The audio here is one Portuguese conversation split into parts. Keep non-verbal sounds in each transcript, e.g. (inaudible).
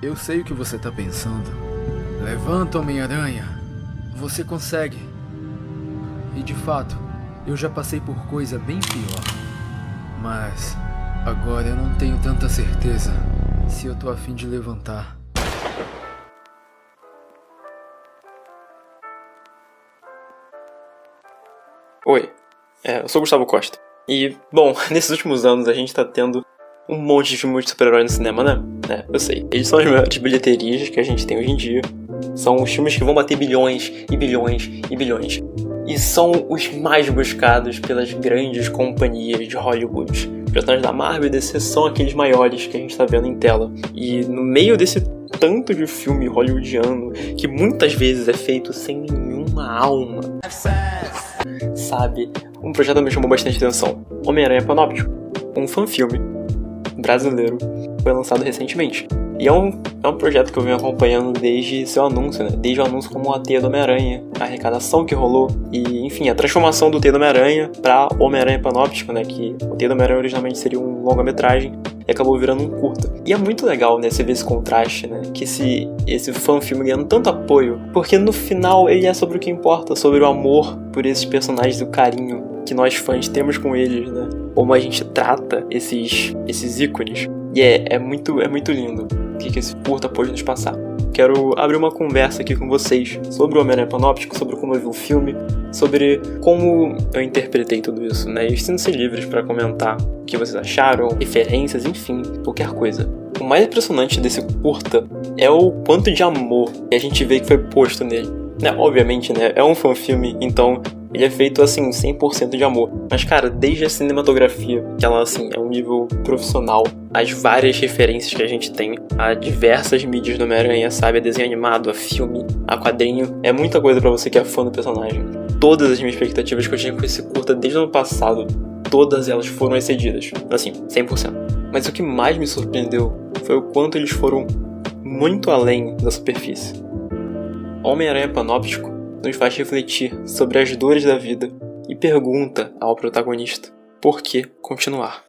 Eu sei o que você tá pensando. Levanta, Homem-Aranha. Você consegue. E de fato, eu já passei por coisa bem pior. Mas agora eu não tenho tanta certeza se eu tô afim de levantar. Oi, é, eu sou Gustavo Costa. E, bom, (laughs) nesses últimos anos a gente tá tendo um monte de filmes de super-herói no cinema, né? É, eu sei. Eles são as maiores bilheterias que a gente tem hoje em dia. São os filmes que vão bater bilhões e bilhões e bilhões. E são os mais buscados pelas grandes companhias de Hollywood. Os personagens da Marvel e DC são aqueles maiores que a gente tá vendo em tela. E no meio desse tanto de filme hollywoodiano, que muitas vezes é feito sem nenhuma alma, sabe? Um projeto me chamou bastante atenção. Homem-Aranha Panóptico, um fanfilme brasileiro, foi lançado recentemente. E é um, é um projeto que eu venho acompanhando desde seu anúncio, né? Desde o anúncio como a Teia do Homem-Aranha, a arrecadação que rolou e, enfim, a transformação do Teia do Homem-Aranha para Homem-Aranha Panóptico, né? Que o Teia do Homem-Aranha originalmente seria um longa-metragem e acabou virando um curta. E é muito legal, né, você ver esse contraste, né, que esse, esse fã-filme ganhando tanto apoio, porque no final ele é sobre o que importa, sobre o amor por esses personagens, o carinho que nós fãs temos com eles, né, como a gente trata esses, esses ícones. E é, é, muito, é muito lindo o que, que esse curta pode nos passar. Quero abrir uma conversa aqui com vocês sobre o Homem-Aranha Panóptico, sobre como eu vi o filme, sobre como eu interpretei tudo isso, né? E sintam-se livres para comentar o que vocês acharam, referências, enfim, qualquer coisa. O mais impressionante desse curta é o quanto de amor que a gente vê que foi posto nele. Né, obviamente, né, é um filme, então ele é feito assim, 100% de amor. Mas, cara, desde a cinematografia, que ela assim, é um nível profissional, as várias referências que a gente tem a diversas mídias do Homem-Aranha, sabe? A desenho animado, a filme, a quadrinho. É muita coisa para você que é fã do personagem. Todas as minhas expectativas que eu tinha com esse curta desde o ano passado, todas elas foram excedidas. Assim, 100%. Mas o que mais me surpreendeu foi o quanto eles foram muito além da superfície. Homem-Aranha Panóptico nos faz refletir sobre as dores da vida e pergunta ao protagonista por que continuar.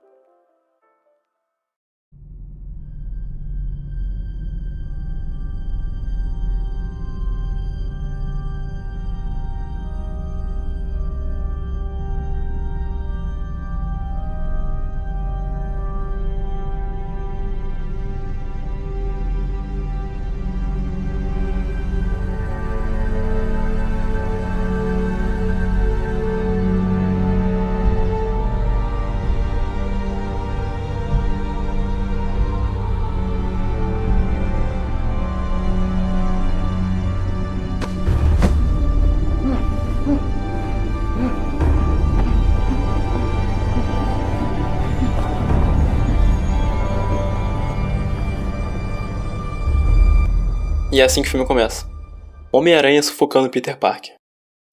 E é assim que o filme começa. Homem-Aranha sufocando Peter Parker.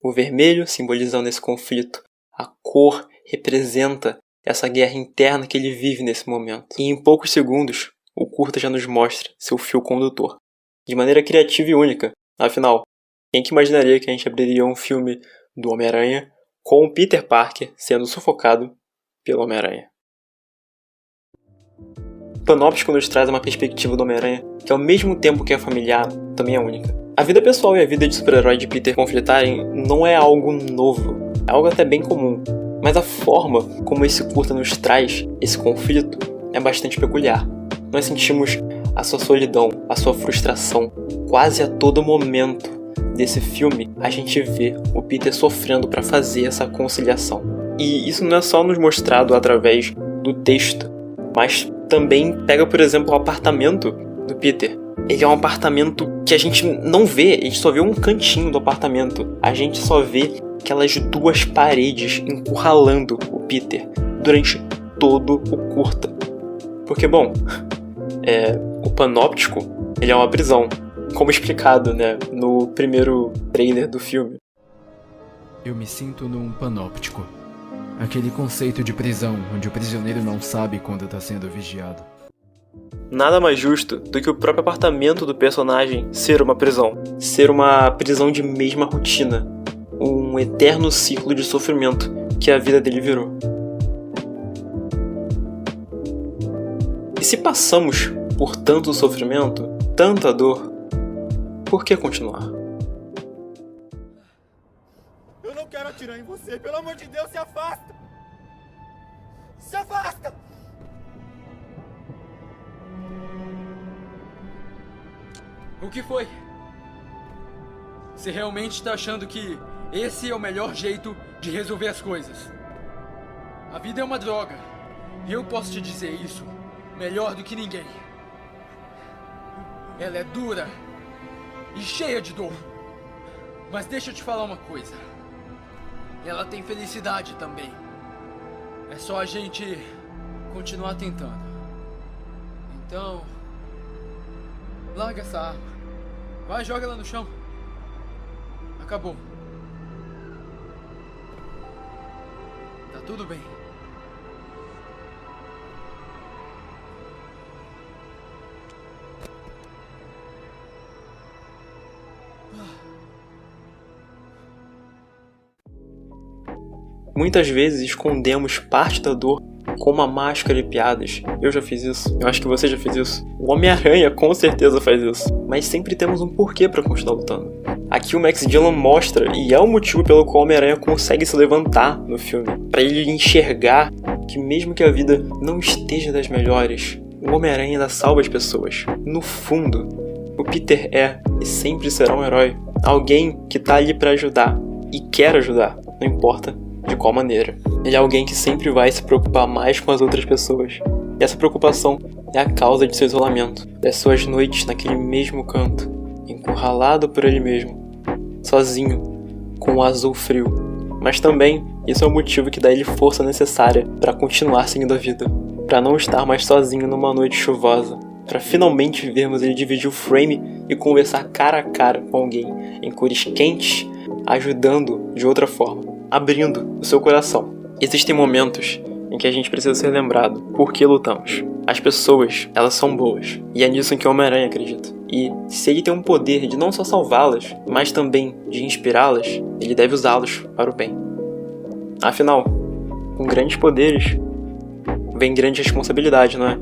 O vermelho simbolizando esse conflito. A cor representa essa guerra interna que ele vive nesse momento. E em poucos segundos, o curta já nos mostra seu fio condutor. De maneira criativa e única. Afinal, quem que imaginaria que a gente abriria um filme do Homem-Aranha com o Peter Parker sendo sufocado pelo Homem-Aranha? Panóptico nos traz uma perspectiva do Homem-Aranha que, ao mesmo tempo que é familiar, também é única. A vida pessoal e a vida de super-herói de Peter conflitarem não é algo novo, é algo até bem comum. Mas a forma como esse curta nos traz esse conflito é bastante peculiar. Nós sentimos a sua solidão, a sua frustração, quase a todo momento desse filme a gente vê o Peter sofrendo para fazer essa conciliação. E isso não é só nos mostrado através do texto, mas também pega, por exemplo, o apartamento do Peter. Ele é um apartamento que a gente não vê, a gente só vê um cantinho do apartamento. A gente só vê aquelas duas paredes encurralando o Peter durante todo o curta. Porque, bom, (laughs) é, o panóptico ele é uma prisão, como explicado né, no primeiro trailer do filme. Eu me sinto num panóptico. Aquele conceito de prisão, onde o prisioneiro não sabe quando está sendo vigiado. Nada mais justo do que o próprio apartamento do personagem ser uma prisão. Ser uma prisão de mesma rotina. Um eterno ciclo de sofrimento que a vida dele virou. E se passamos por tanto sofrimento, tanta dor, por que continuar? Atirar em você, pelo amor de Deus, se afasta! Se afasta! O que foi? Você realmente está achando que esse é o melhor jeito de resolver as coisas? A vida é uma droga. E eu posso te dizer isso melhor do que ninguém. Ela é dura e cheia de dor. Mas deixa eu te falar uma coisa. Ela tem felicidade também. É só a gente continuar tentando. Então. Larga essa arma. Vai, joga ela no chão. Acabou. Tá tudo bem. Muitas vezes escondemos parte da dor com uma máscara e piadas. Eu já fiz isso. Eu acho que você já fez isso. O Homem-Aranha com certeza faz isso. Mas sempre temos um porquê para continuar lutando. Aqui o Max Dillon mostra, e é o motivo pelo qual o Homem-Aranha consegue se levantar no filme. para ele enxergar que mesmo que a vida não esteja das melhores, o Homem-Aranha ainda salva as pessoas. No fundo, o Peter é e sempre será um herói. Alguém que tá ali para ajudar e quer ajudar, não importa de qual maneira. Ele é alguém que sempre vai se preocupar mais com as outras pessoas. E essa preocupação é a causa de seu isolamento, das suas noites naquele mesmo canto, encurralado por ele mesmo, sozinho, com o um azul frio. Mas também isso é o motivo que dá ele força necessária para continuar seguindo a vida, para não estar mais sozinho numa noite chuvosa, para finalmente vermos ele dividir o frame e conversar cara a cara com alguém em cores quentes, ajudando de outra forma abrindo o seu coração. Existem momentos em que a gente precisa ser lembrado por que lutamos. As pessoas, elas são boas, e é nisso que o Homem-Aranha acredita. E se ele tem um poder de não só salvá-las, mas também de inspirá-las, ele deve usá-los para o bem. Afinal, com grandes poderes vem grande responsabilidade, não é?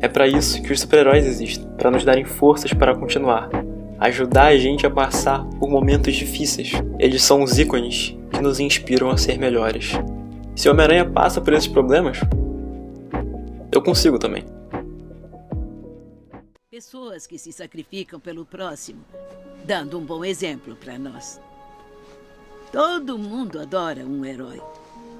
É para isso que os super-heróis existem, para nos darem forças para continuar, ajudar a gente a passar por momentos difíceis. Eles são os ícones que nos inspiram a ser melhores. Se o Homem-Aranha passa por esses problemas, eu consigo também. Pessoas que se sacrificam pelo próximo, dando um bom exemplo para nós. Todo mundo adora um herói.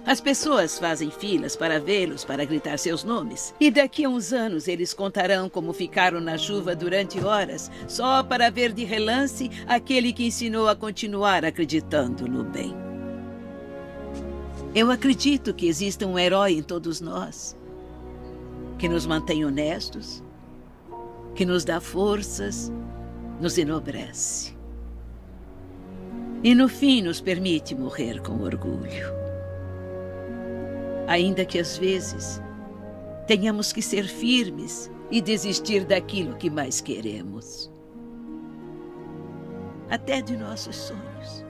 As pessoas fazem filas para vê-los, para gritar seus nomes. E daqui a uns anos eles contarão como ficaram na chuva durante horas, só para ver de relance aquele que ensinou a continuar acreditando no bem. Eu acredito que exista um herói em todos nós, que nos mantém honestos, que nos dá forças, nos enobrece. E no fim nos permite morrer com orgulho ainda que às vezes tenhamos que ser firmes e desistir daquilo que mais queremos até de nossos sonhos.